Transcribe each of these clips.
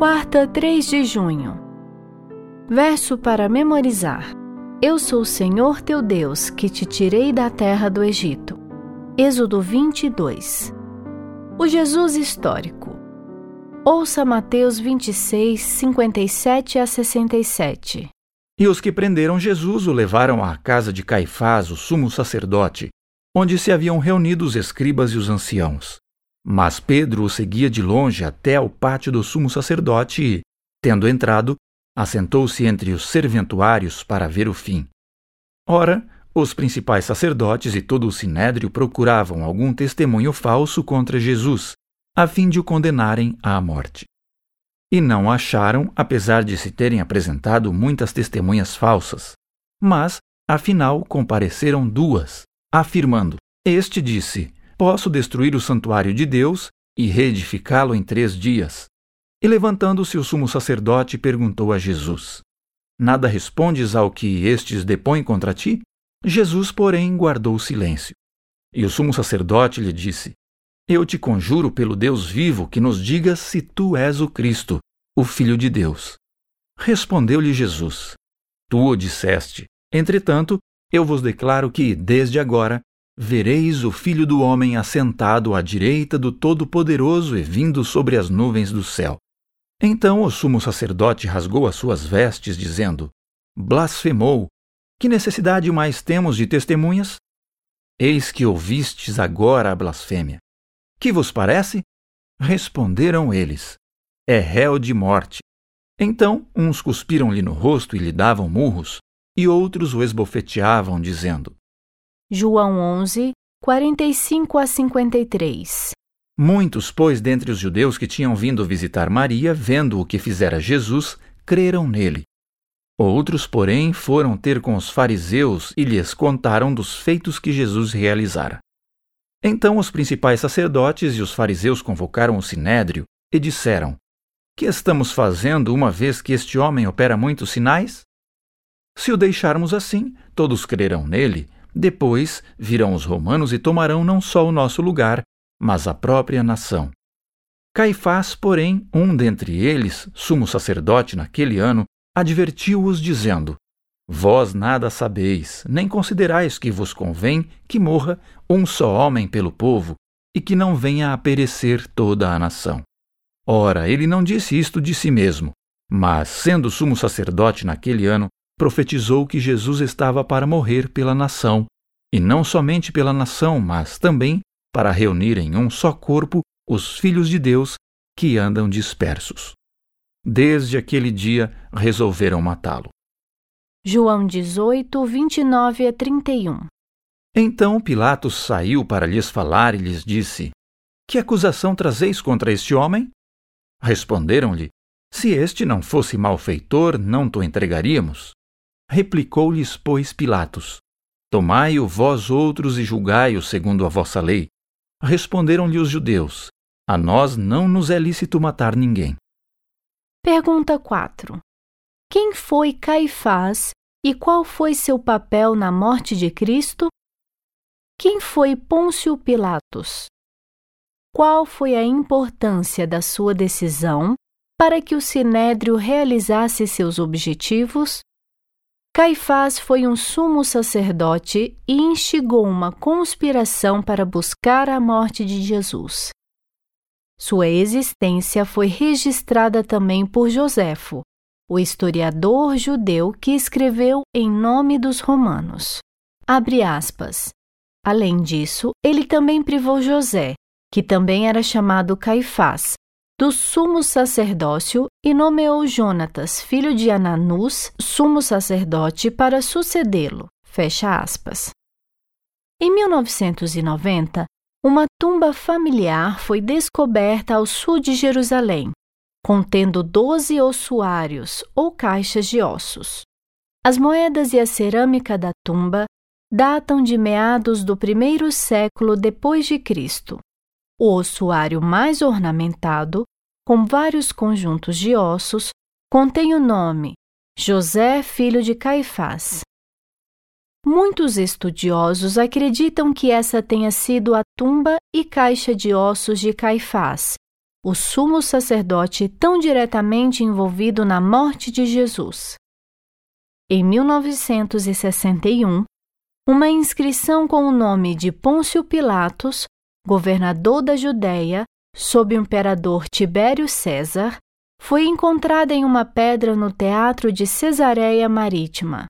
Quarta, 3 de junho. Verso para memorizar. Eu sou o Senhor teu Deus, que te tirei da terra do Egito. Êxodo 22. O Jesus histórico. Ouça Mateus 26, 57 a 67. E os que prenderam Jesus o levaram à casa de Caifás, o sumo sacerdote, onde se haviam reunido os escribas e os anciãos. Mas Pedro o seguia de longe até ao pátio do sumo sacerdote e, tendo entrado, assentou-se entre os serventuários para ver o fim. Ora, os principais sacerdotes e todo o sinédrio procuravam algum testemunho falso contra Jesus, a fim de o condenarem à morte. E não acharam, apesar de se terem apresentado muitas testemunhas falsas. Mas, afinal, compareceram duas, afirmando: Este disse: Posso destruir o santuário de Deus e reedificá-lo em três dias. E levantando-se o sumo sacerdote perguntou a Jesus: Nada respondes ao que estes depõem contra ti? Jesus, porém, guardou silêncio. E o sumo sacerdote lhe disse: Eu te conjuro pelo Deus vivo que nos digas se tu és o Cristo, o Filho de Deus. Respondeu-lhe Jesus: Tu o disseste. Entretanto, eu vos declaro que, desde agora, vereis o Filho do Homem assentado à direita do Todo-Poderoso e vindo sobre as nuvens do céu. Então o sumo sacerdote rasgou as suas vestes, dizendo: Blasfemou! Que necessidade mais temos de testemunhas? Eis que ouvistes agora a blasfêmia. Que vos parece? Responderam eles: É réu de morte. Então uns cuspiram-lhe no rosto e lhe davam murros, e outros o esbofeteavam, dizendo: João 11, 45 a 53. Muitos, pois, dentre os judeus que tinham vindo visitar Maria, vendo o que fizera Jesus, creram nele. Outros, porém, foram ter com os fariseus e lhes contaram dos feitos que Jesus realizara. Então os principais sacerdotes e os fariseus convocaram o sinédrio e disseram: Que estamos fazendo uma vez que este homem opera muitos sinais? Se o deixarmos assim, todos crerão nele, depois virão os romanos e tomarão não só o nosso lugar, mas a própria nação. Caifás, porém, um dentre eles, sumo sacerdote naquele ano, advertiu-os, dizendo: Vós nada sabeis, nem considerais que vos convém que morra um só homem pelo povo, e que não venha a perecer toda a nação. Ora, ele não disse isto de si mesmo, mas, sendo sumo sacerdote naquele ano, profetizou que Jesus estava para morrer pela nação, e não somente pela nação, mas também para reunir em um só corpo os filhos de Deus que andam dispersos. Desde aquele dia resolveram matá-lo. João 18, 29 a 31 Então Pilatos saiu para lhes falar e lhes disse: Que acusação trazeis contra este homem? Responderam-lhe: Se este não fosse malfeitor, não te entregaríamos. Replicou-lhes, pois, Pilatos: Tomai-o vós outros e julgai-o segundo a vossa lei. Responderam-lhe os judeus: A nós não nos é lícito matar ninguém. Pergunta 4. Quem foi Caifás e qual foi seu papel na morte de Cristo? Quem foi Pôncio Pilatos? Qual foi a importância da sua decisão para que o sinédrio realizasse seus objetivos? Caifás foi um sumo sacerdote e instigou uma conspiração para buscar a morte de Jesus. Sua existência foi registrada também por Joséfo, o historiador judeu que escreveu em nome dos romanos. Abre aspas. Além disso, ele também privou José, que também era chamado Caifás, do sumo sacerdócio e nomeou Jonatas, filho de Ananus, sumo sacerdote, para sucedê-lo. Fecha aspas. Em 1990, uma tumba familiar foi descoberta ao sul de Jerusalém, contendo 12 ossuários ou caixas de ossos. As moedas e a cerâmica da tumba datam de meados do primeiro século depois de Cristo. O ossuário mais ornamentado, com vários conjuntos de ossos, contém o nome José, filho de Caifás. Muitos estudiosos acreditam que essa tenha sido a tumba e caixa de ossos de Caifás, o sumo sacerdote tão diretamente envolvido na morte de Jesus. Em 1961, uma inscrição com o nome de Pôncio Pilatos, governador da Judéia, sob o imperador Tibério César, foi encontrada em uma pedra no teatro de Cesareia Marítima.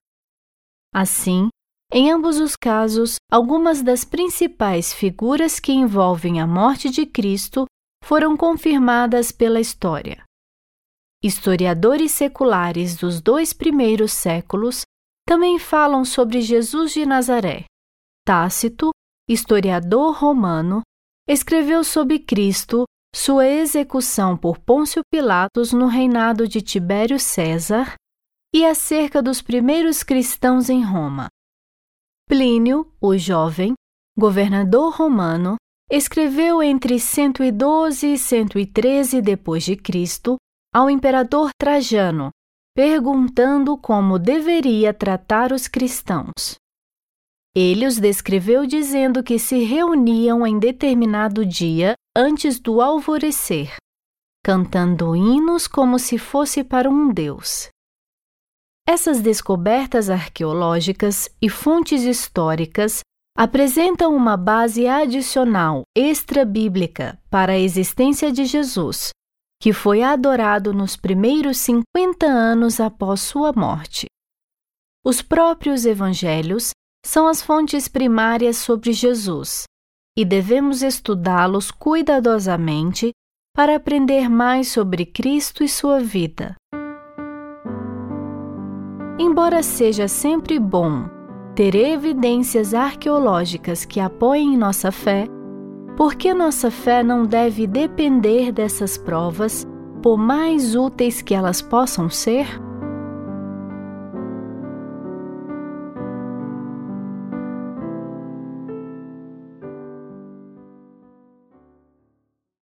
Assim, em ambos os casos, algumas das principais figuras que envolvem a morte de Cristo foram confirmadas pela história. Historiadores seculares dos dois primeiros séculos também falam sobre Jesus de Nazaré. Tácito, historiador romano, escreveu sobre Cristo, sua execução por Pôncio Pilatos no reinado de Tibério César e acerca dos primeiros cristãos em Roma. Plínio, o jovem, governador romano, escreveu entre 112 e 113 depois de Cristo ao imperador Trajano, perguntando como deveria tratar os cristãos. Ele os descreveu dizendo que se reuniam em determinado dia antes do alvorecer, cantando hinos como se fosse para um deus. Essas descobertas arqueológicas e fontes históricas apresentam uma base adicional extra-bíblica para a existência de Jesus, que foi adorado nos primeiros 50 anos após sua morte. Os próprios evangelhos são as fontes primárias sobre Jesus e devemos estudá-los cuidadosamente para aprender mais sobre Cristo e sua vida. Embora seja sempre bom ter evidências arqueológicas que apoiem nossa fé, por que nossa fé não deve depender dessas provas, por mais úteis que elas possam ser?